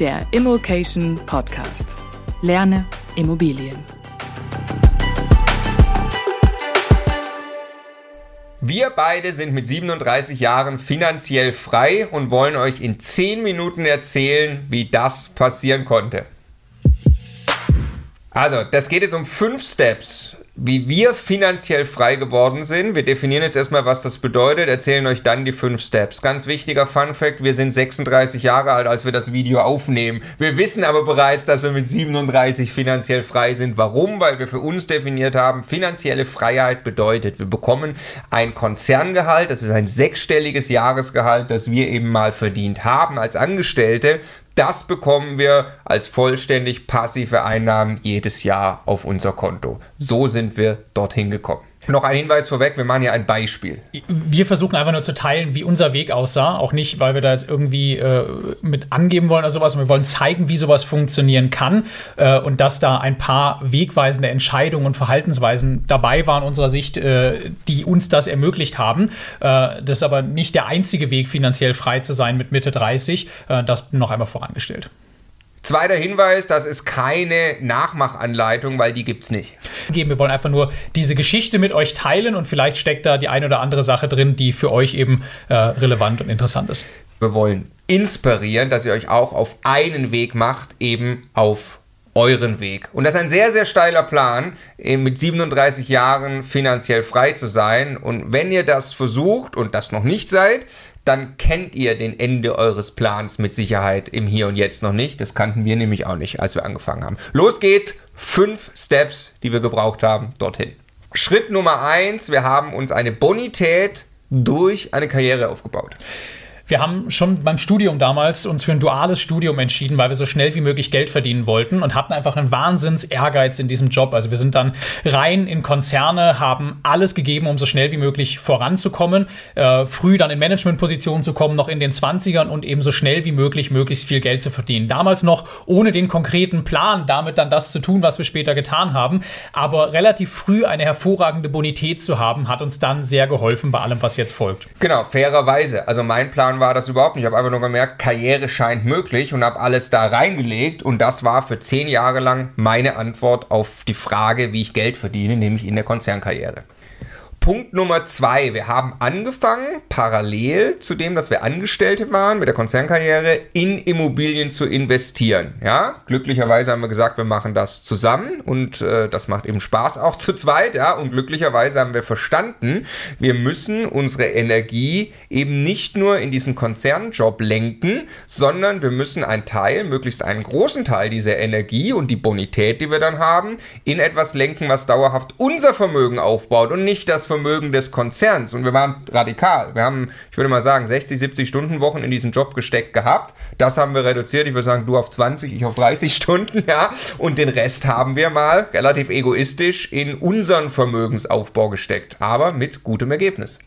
der Immokation Podcast. Lerne Immobilien. Wir beide sind mit 37 Jahren finanziell frei und wollen euch in 10 Minuten erzählen, wie das passieren konnte. Also, das geht jetzt um 5 Steps, wie wir finanziell frei geworden sind. Wir definieren jetzt erstmal, was das bedeutet, erzählen euch dann die fünf Steps. Ganz wichtiger Fun Fact, wir sind 36 Jahre alt, als wir das Video aufnehmen. Wir wissen aber bereits, dass wir mit 37 finanziell frei sind. Warum? Weil wir für uns definiert haben, finanzielle Freiheit bedeutet, wir bekommen ein Konzerngehalt, das ist ein sechsstelliges Jahresgehalt, das wir eben mal verdient haben als Angestellte das bekommen wir als vollständig passive Einnahmen jedes Jahr auf unser Konto. So sind wir dorthin gekommen. Noch ein Hinweis vorweg, wir machen hier ein Beispiel. Wir versuchen einfach nur zu teilen, wie unser Weg aussah. Auch nicht, weil wir da jetzt irgendwie äh, mit angeben wollen oder sowas. Wir wollen zeigen, wie sowas funktionieren kann äh, und dass da ein paar wegweisende Entscheidungen und Verhaltensweisen dabei waren, unserer Sicht, äh, die uns das ermöglicht haben. Äh, das ist aber nicht der einzige Weg, finanziell frei zu sein mit Mitte 30. Äh, das noch einmal vorangestellt. Zweiter Hinweis, das ist keine Nachmachanleitung, weil die gibt es nicht. Wir wollen einfach nur diese Geschichte mit euch teilen und vielleicht steckt da die eine oder andere Sache drin, die für euch eben äh, relevant und interessant ist. Wir wollen inspirieren, dass ihr euch auch auf einen Weg macht, eben auf euren Weg. Und das ist ein sehr, sehr steiler Plan, mit 37 Jahren finanziell frei zu sein. Und wenn ihr das versucht und das noch nicht seid, dann kennt ihr den Ende eures Plans mit Sicherheit im Hier und Jetzt noch nicht. Das kannten wir nämlich auch nicht, als wir angefangen haben. Los geht's. Fünf Steps, die wir gebraucht haben, dorthin. Schritt Nummer eins, wir haben uns eine Bonität durch eine Karriere aufgebaut. Wir haben schon beim Studium damals uns für ein duales Studium entschieden, weil wir so schnell wie möglich Geld verdienen wollten und hatten einfach einen Wahnsinns Ehrgeiz in diesem Job. Also wir sind dann rein in Konzerne, haben alles gegeben, um so schnell wie möglich voranzukommen, äh, früh dann in Managementpositionen zu kommen, noch in den 20ern und eben so schnell wie möglich möglichst viel Geld zu verdienen. Damals noch ohne den konkreten Plan, damit dann das zu tun, was wir später getan haben. Aber relativ früh eine hervorragende Bonität zu haben, hat uns dann sehr geholfen bei allem, was jetzt folgt. Genau, fairerweise. Also mein Plan war das überhaupt nicht. Ich habe einfach nur gemerkt, Karriere scheint möglich und habe alles da reingelegt. Und das war für zehn Jahre lang meine Antwort auf die Frage, wie ich Geld verdiene, nämlich in der Konzernkarriere. Punkt Nummer zwei. Wir haben angefangen, parallel zu dem, dass wir Angestellte waren mit der Konzernkarriere, in Immobilien zu investieren. Ja, glücklicherweise haben wir gesagt, wir machen das zusammen und äh, das macht eben Spaß auch zu zweit. Ja, und glücklicherweise haben wir verstanden, wir müssen unsere Energie eben nicht nur in diesen Konzernjob lenken, sondern wir müssen einen Teil, möglichst einen großen Teil dieser Energie und die Bonität, die wir dann haben, in etwas lenken, was dauerhaft unser Vermögen aufbaut und nicht das Vermögen des Konzerns. Und wir waren radikal. Wir haben, ich würde mal sagen, 60, 70 Stunden Wochen in diesen Job gesteckt gehabt. Das haben wir reduziert. Ich würde sagen, du auf 20, ich auf 30 Stunden, ja. Und den Rest haben wir mal relativ egoistisch in unseren Vermögensaufbau gesteckt. Aber mit gutem Ergebnis.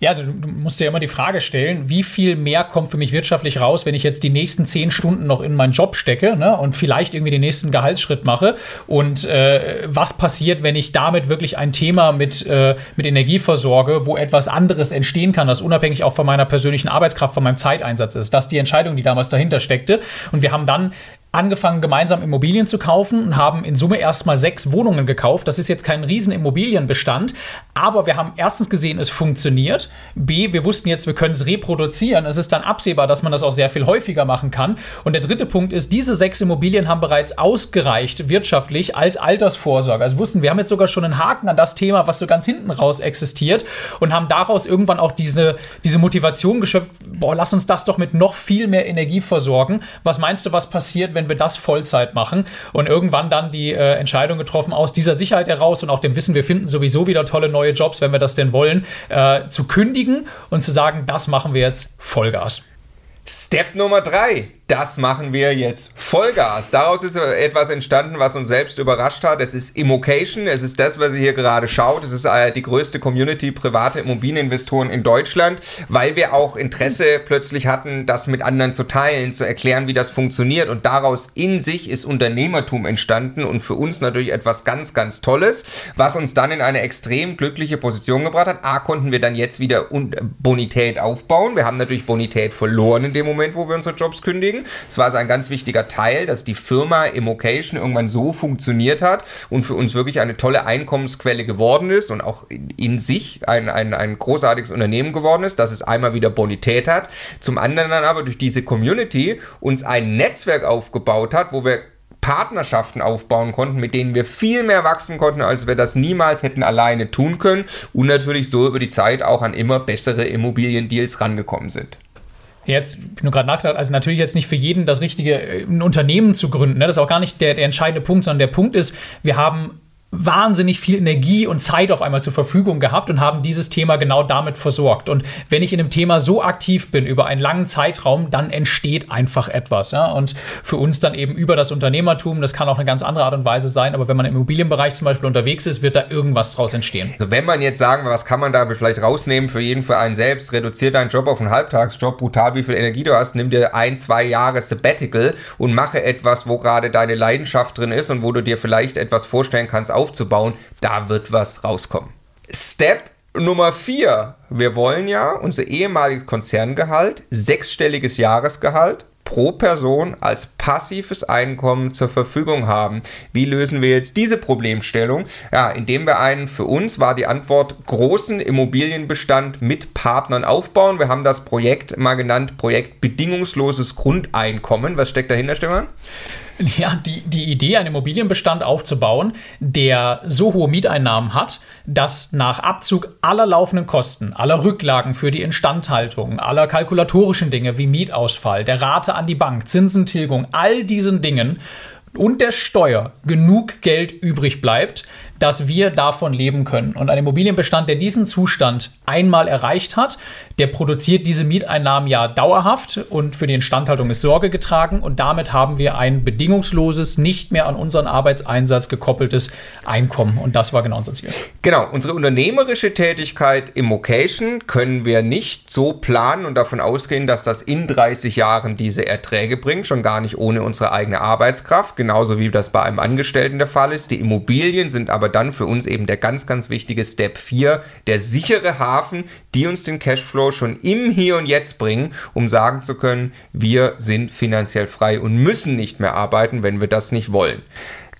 Ja, also du musst dir immer die Frage stellen, wie viel mehr kommt für mich wirtschaftlich raus, wenn ich jetzt die nächsten 10 Stunden noch in meinen Job stecke ne, und vielleicht irgendwie den nächsten Gehaltsschritt mache. Und äh, was passiert, wenn ich damit wirklich ein Thema mit, äh, mit Energie versorge, wo etwas anderes entstehen kann, das unabhängig auch von meiner persönlichen Arbeitskraft, von meinem Zeiteinsatz ist. Das ist die Entscheidung, die damals dahinter steckte. Und wir haben dann angefangen, gemeinsam Immobilien zu kaufen und haben in Summe erstmal sechs Wohnungen gekauft. Das ist jetzt kein riesen Immobilienbestand, aber wir haben erstens gesehen, es funktioniert. B, wir wussten jetzt, wir können es reproduzieren. Es ist dann absehbar, dass man das auch sehr viel häufiger machen kann. Und der dritte Punkt ist, diese sechs Immobilien haben bereits ausgereicht wirtschaftlich als Altersvorsorge. Also wussten, wir haben jetzt sogar schon einen Haken an das Thema, was so ganz hinten raus existiert und haben daraus irgendwann auch diese, diese Motivation geschöpft, boah, lass uns das doch mit noch viel mehr Energie versorgen. Was meinst du, was passiert, wenn wir das Vollzeit machen und irgendwann dann die äh, Entscheidung getroffen, aus dieser Sicherheit heraus und auch dem Wissen, wir finden sowieso wieder tolle neue Jobs, wenn wir das denn wollen, äh, zu kündigen und zu sagen, das machen wir jetzt Vollgas. Step Nummer drei das machen wir jetzt Vollgas. Daraus ist etwas entstanden, was uns selbst überrascht hat. Es ist Immocation, es ist das, was ihr hier gerade schaut. Es ist äh, die größte Community private Immobilieninvestoren in Deutschland, weil wir auch Interesse plötzlich hatten, das mit anderen zu teilen, zu erklären, wie das funktioniert. Und daraus in sich ist Unternehmertum entstanden und für uns natürlich etwas ganz, ganz Tolles, was uns dann in eine extrem glückliche Position gebracht hat. A, konnten wir dann jetzt wieder Bonität aufbauen. Wir haben natürlich Bonität verloren in dem Moment, wo wir unsere Jobs kündigen. Es war also ein ganz wichtiger Teil, dass die Firma Immocation irgendwann so funktioniert hat und für uns wirklich eine tolle Einkommensquelle geworden ist und auch in sich ein, ein, ein großartiges Unternehmen geworden ist, dass es einmal wieder Bonität hat. Zum anderen dann aber durch diese Community uns ein Netzwerk aufgebaut hat, wo wir Partnerschaften aufbauen konnten, mit denen wir viel mehr wachsen konnten, als wir das niemals hätten alleine tun können und natürlich so über die Zeit auch an immer bessere Immobiliendeals rangekommen sind. Jetzt, ich nur gerade nachgedacht, also natürlich jetzt nicht für jeden das richtige, äh, ein Unternehmen zu gründen. Ne? Das ist auch gar nicht der, der entscheidende Punkt, sondern der Punkt ist, wir haben wahnsinnig viel Energie und Zeit auf einmal zur Verfügung gehabt und haben dieses Thema genau damit versorgt. Und wenn ich in einem Thema so aktiv bin über einen langen Zeitraum, dann entsteht einfach etwas. Ja? Und für uns dann eben über das Unternehmertum, das kann auch eine ganz andere Art und Weise sein, aber wenn man im Immobilienbereich zum Beispiel unterwegs ist, wird da irgendwas draus entstehen. Also wenn man jetzt sagen, was kann man da vielleicht rausnehmen für jeden, für einen selbst, reduziert deinen Job auf einen Halbtagsjob, brutal wie viel Energie du hast, nimm dir ein, zwei Jahre Sabbatical und mache etwas, wo gerade deine Leidenschaft drin ist und wo du dir vielleicht etwas vorstellen kannst, aufzubauen, da wird was rauskommen. Step Nummer 4. Wir wollen ja unser ehemaliges Konzerngehalt, sechsstelliges Jahresgehalt pro Person als passives Einkommen zur Verfügung haben. Wie lösen wir jetzt diese Problemstellung? Ja, indem wir einen, für uns war die Antwort, großen Immobilienbestand mit Partnern aufbauen. Wir haben das Projekt mal genannt, Projekt bedingungsloses Grundeinkommen. Was steckt dahinter, Stefan? Ja, die, die Idee, einen Immobilienbestand aufzubauen, der so hohe Mieteinnahmen hat, dass nach Abzug aller laufenden Kosten, aller Rücklagen für die Instandhaltung, aller kalkulatorischen Dinge wie Mietausfall, der Rate an die Bank, Zinsentilgung, all diesen Dingen und der Steuer genug Geld übrig bleibt, dass wir davon leben können. Und ein Immobilienbestand, der diesen Zustand einmal erreicht hat, der produziert diese Mieteinnahmen ja dauerhaft und für die Instandhaltung ist Sorge getragen. Und damit haben wir ein bedingungsloses, nicht mehr an unseren Arbeitseinsatz gekoppeltes Einkommen. Und das war genau unser Ziel. Genau, unsere unternehmerische Tätigkeit im Vocation können wir nicht so planen und davon ausgehen, dass das in 30 Jahren diese Erträge bringt, schon gar nicht ohne unsere eigene Arbeitskraft, genauso wie das bei einem Angestellten der Fall ist. Die Immobilien sind aber dann für uns eben der ganz, ganz wichtige Step 4, der sichere Hafen, die uns den Cashflow schon im Hier und Jetzt bringen, um sagen zu können, wir sind finanziell frei und müssen nicht mehr arbeiten, wenn wir das nicht wollen.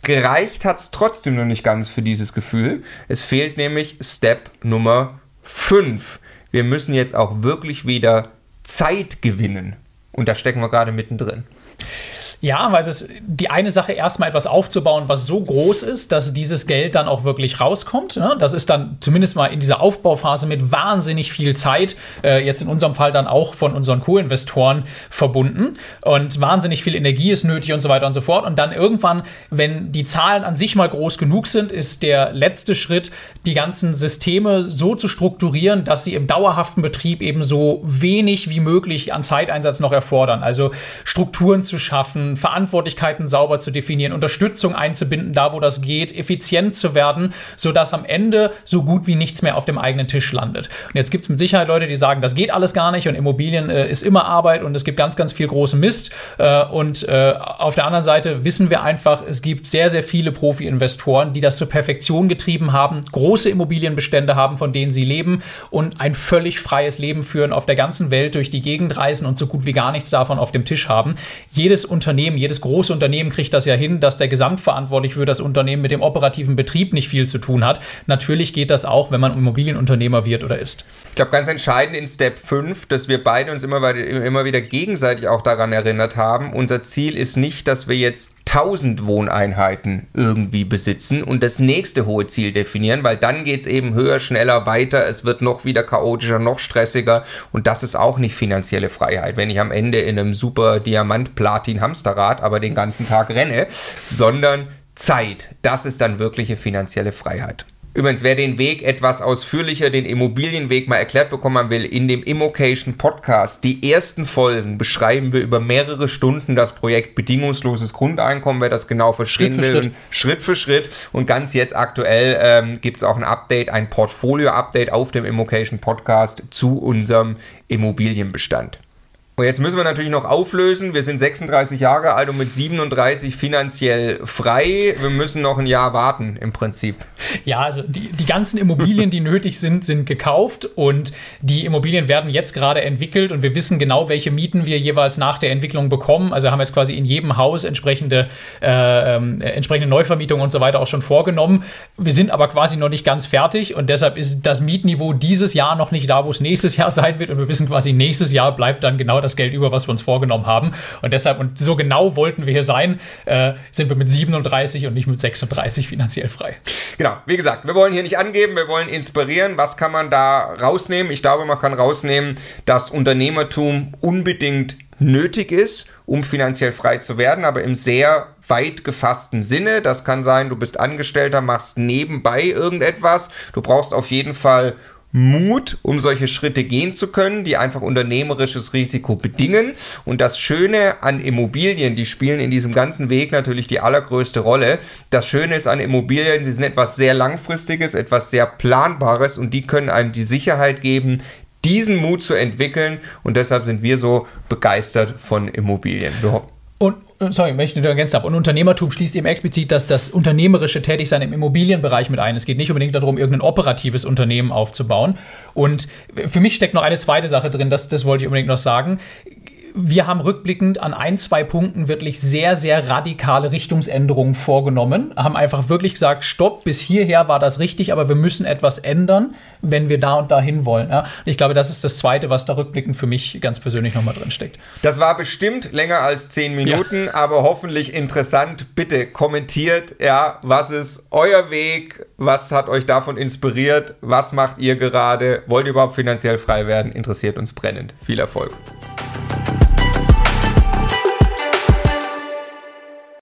Gereicht hat es trotzdem noch nicht ganz für dieses Gefühl. Es fehlt nämlich Step Nummer 5. Wir müssen jetzt auch wirklich wieder Zeit gewinnen. Und da stecken wir gerade mittendrin. Ja, weil es ist die eine Sache, erstmal etwas aufzubauen, was so groß ist, dass dieses Geld dann auch wirklich rauskommt. Ne? Das ist dann zumindest mal in dieser Aufbauphase mit wahnsinnig viel Zeit, äh, jetzt in unserem Fall dann auch von unseren Co-Investoren verbunden. Und wahnsinnig viel Energie ist nötig und so weiter und so fort. Und dann irgendwann, wenn die Zahlen an sich mal groß genug sind, ist der letzte Schritt, die ganzen Systeme so zu strukturieren, dass sie im dauerhaften Betrieb eben so wenig wie möglich an Zeiteinsatz noch erfordern. Also Strukturen zu schaffen, Verantwortlichkeiten sauber zu definieren, Unterstützung einzubinden, da wo das geht, effizient zu werden, sodass am Ende so gut wie nichts mehr auf dem eigenen Tisch landet. Und jetzt gibt es mit Sicherheit Leute, die sagen, das geht alles gar nicht und Immobilien äh, ist immer Arbeit und es gibt ganz, ganz viel großen Mist. Äh, und äh, auf der anderen Seite wissen wir einfach, es gibt sehr, sehr viele Profi-Investoren, die das zur Perfektion getrieben haben, große Immobilienbestände haben, von denen sie leben und ein völlig freies Leben führen, auf der ganzen Welt durch die Gegend reisen und so gut wie gar nichts davon auf dem Tisch haben. Jedes Unternehmen Unternehmen, jedes große Unternehmen kriegt das ja hin, dass der Gesamtverantwortlich für das Unternehmen mit dem operativen Betrieb nicht viel zu tun hat. Natürlich geht das auch, wenn man Immobilienunternehmer wird oder ist. Ich glaube, ganz entscheidend in Step 5, dass wir beide uns immer, immer wieder gegenseitig auch daran erinnert haben, unser Ziel ist nicht, dass wir jetzt 1000 Wohneinheiten irgendwie besitzen und das nächste hohe Ziel definieren, weil dann geht es eben höher, schneller, weiter, es wird noch wieder chaotischer, noch stressiger und das ist auch nicht finanzielle Freiheit, wenn ich am Ende in einem super Diamant-Platin-Hamsterrad aber den ganzen Tag renne, sondern Zeit, das ist dann wirkliche finanzielle Freiheit. Übrigens, wer den Weg etwas ausführlicher, den Immobilienweg mal erklärt bekommen will, in dem Immocation Podcast, die ersten Folgen beschreiben wir über mehrere Stunden das Projekt bedingungsloses Grundeinkommen, wer das genau verstehen Schritt will. Schritt. Schritt für Schritt. Und ganz jetzt aktuell ähm, gibt es auch ein Update, ein Portfolio-Update auf dem Immocation Podcast zu unserem Immobilienbestand. Und jetzt müssen wir natürlich noch auflösen. Wir sind 36 Jahre alt und mit 37 finanziell frei. Wir müssen noch ein Jahr warten im Prinzip. Ja, also die, die ganzen Immobilien, die nötig sind, sind gekauft und die Immobilien werden jetzt gerade entwickelt und wir wissen genau, welche Mieten wir jeweils nach der Entwicklung bekommen. Also haben jetzt quasi in jedem Haus entsprechende, äh, äh, entsprechende Neuvermietung und so weiter auch schon vorgenommen. Wir sind aber quasi noch nicht ganz fertig und deshalb ist das Mietniveau dieses Jahr noch nicht da, wo es nächstes Jahr sein wird und wir wissen quasi, nächstes Jahr bleibt dann genau das das Geld über, was wir uns vorgenommen haben. Und deshalb, und so genau wollten wir hier sein, äh, sind wir mit 37 und nicht mit 36 finanziell frei. Genau, wie gesagt, wir wollen hier nicht angeben, wir wollen inspirieren. Was kann man da rausnehmen? Ich glaube, man kann rausnehmen, dass Unternehmertum unbedingt nötig ist, um finanziell frei zu werden, aber im sehr weit gefassten Sinne. Das kann sein, du bist Angestellter, machst nebenbei irgendetwas. Du brauchst auf jeden Fall Mut, um solche Schritte gehen zu können, die einfach unternehmerisches Risiko bedingen. Und das Schöne an Immobilien, die spielen in diesem ganzen Weg natürlich die allergrößte Rolle. Das Schöne ist an Immobilien, sie sind etwas sehr Langfristiges, etwas sehr Planbares und die können einem die Sicherheit geben, diesen Mut zu entwickeln. Und deshalb sind wir so begeistert von Immobilien. Wir sorry, wenn ich nicht ergänzt habe. Und Unternehmertum schließt eben explizit dass das unternehmerische Tätigsein im Immobilienbereich mit ein. Es geht nicht unbedingt darum, irgendein operatives Unternehmen aufzubauen. Und für mich steckt noch eine zweite Sache drin, das, das wollte ich unbedingt noch sagen wir haben rückblickend an ein, zwei Punkten wirklich sehr, sehr radikale Richtungsänderungen vorgenommen. Haben einfach wirklich gesagt, stopp, bis hierher war das richtig, aber wir müssen etwas ändern, wenn wir da und dahin wollen. Ja? ich glaube, das ist das Zweite, was da rückblickend für mich ganz persönlich nochmal drin steckt. Das war bestimmt länger als zehn Minuten, ja. aber hoffentlich interessant. Bitte kommentiert, ja, was ist euer Weg? Was hat euch davon inspiriert? Was macht ihr gerade? Wollt ihr überhaupt finanziell frei werden? Interessiert uns brennend. Viel Erfolg.